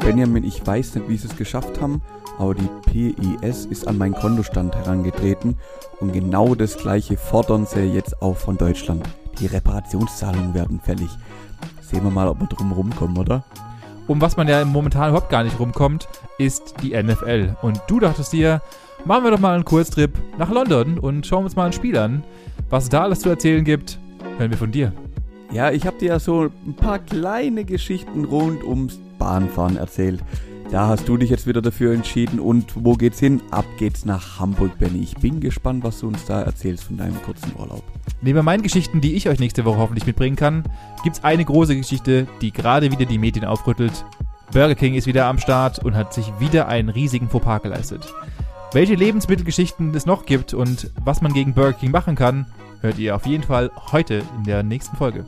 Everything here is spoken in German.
Benjamin, ich weiß nicht, wie sie es geschafft haben, aber die PIS ist an meinen Kontostand herangetreten und genau das gleiche fordern sie jetzt auch von Deutschland. Die Reparationszahlungen werden fällig. Sehen wir mal, ob wir drum rumkommen, oder? Um was man ja momentan überhaupt gar nicht rumkommt, ist die NFL. Und du dachtest dir, machen wir doch mal einen Kurztrip nach London und schauen uns mal ein Spiel an. Was da alles zu erzählen gibt, hören wir von dir. Ja, ich habe dir ja so ein paar kleine Geschichten rund ums Bahnfahren erzählt. Da hast du dich jetzt wieder dafür entschieden. Und wo geht's hin? Ab geht's nach Hamburg, Benny. Ich bin gespannt, was du uns da erzählst von deinem kurzen Urlaub. Neben meinen Geschichten, die ich euch nächste Woche hoffentlich mitbringen kann, gibt's eine große Geschichte, die gerade wieder die Medien aufrüttelt. Burger King ist wieder am Start und hat sich wieder einen riesigen Fauxpas geleistet. Welche Lebensmittelgeschichten es noch gibt und was man gegen Burger King machen kann, hört ihr auf jeden Fall heute in der nächsten Folge.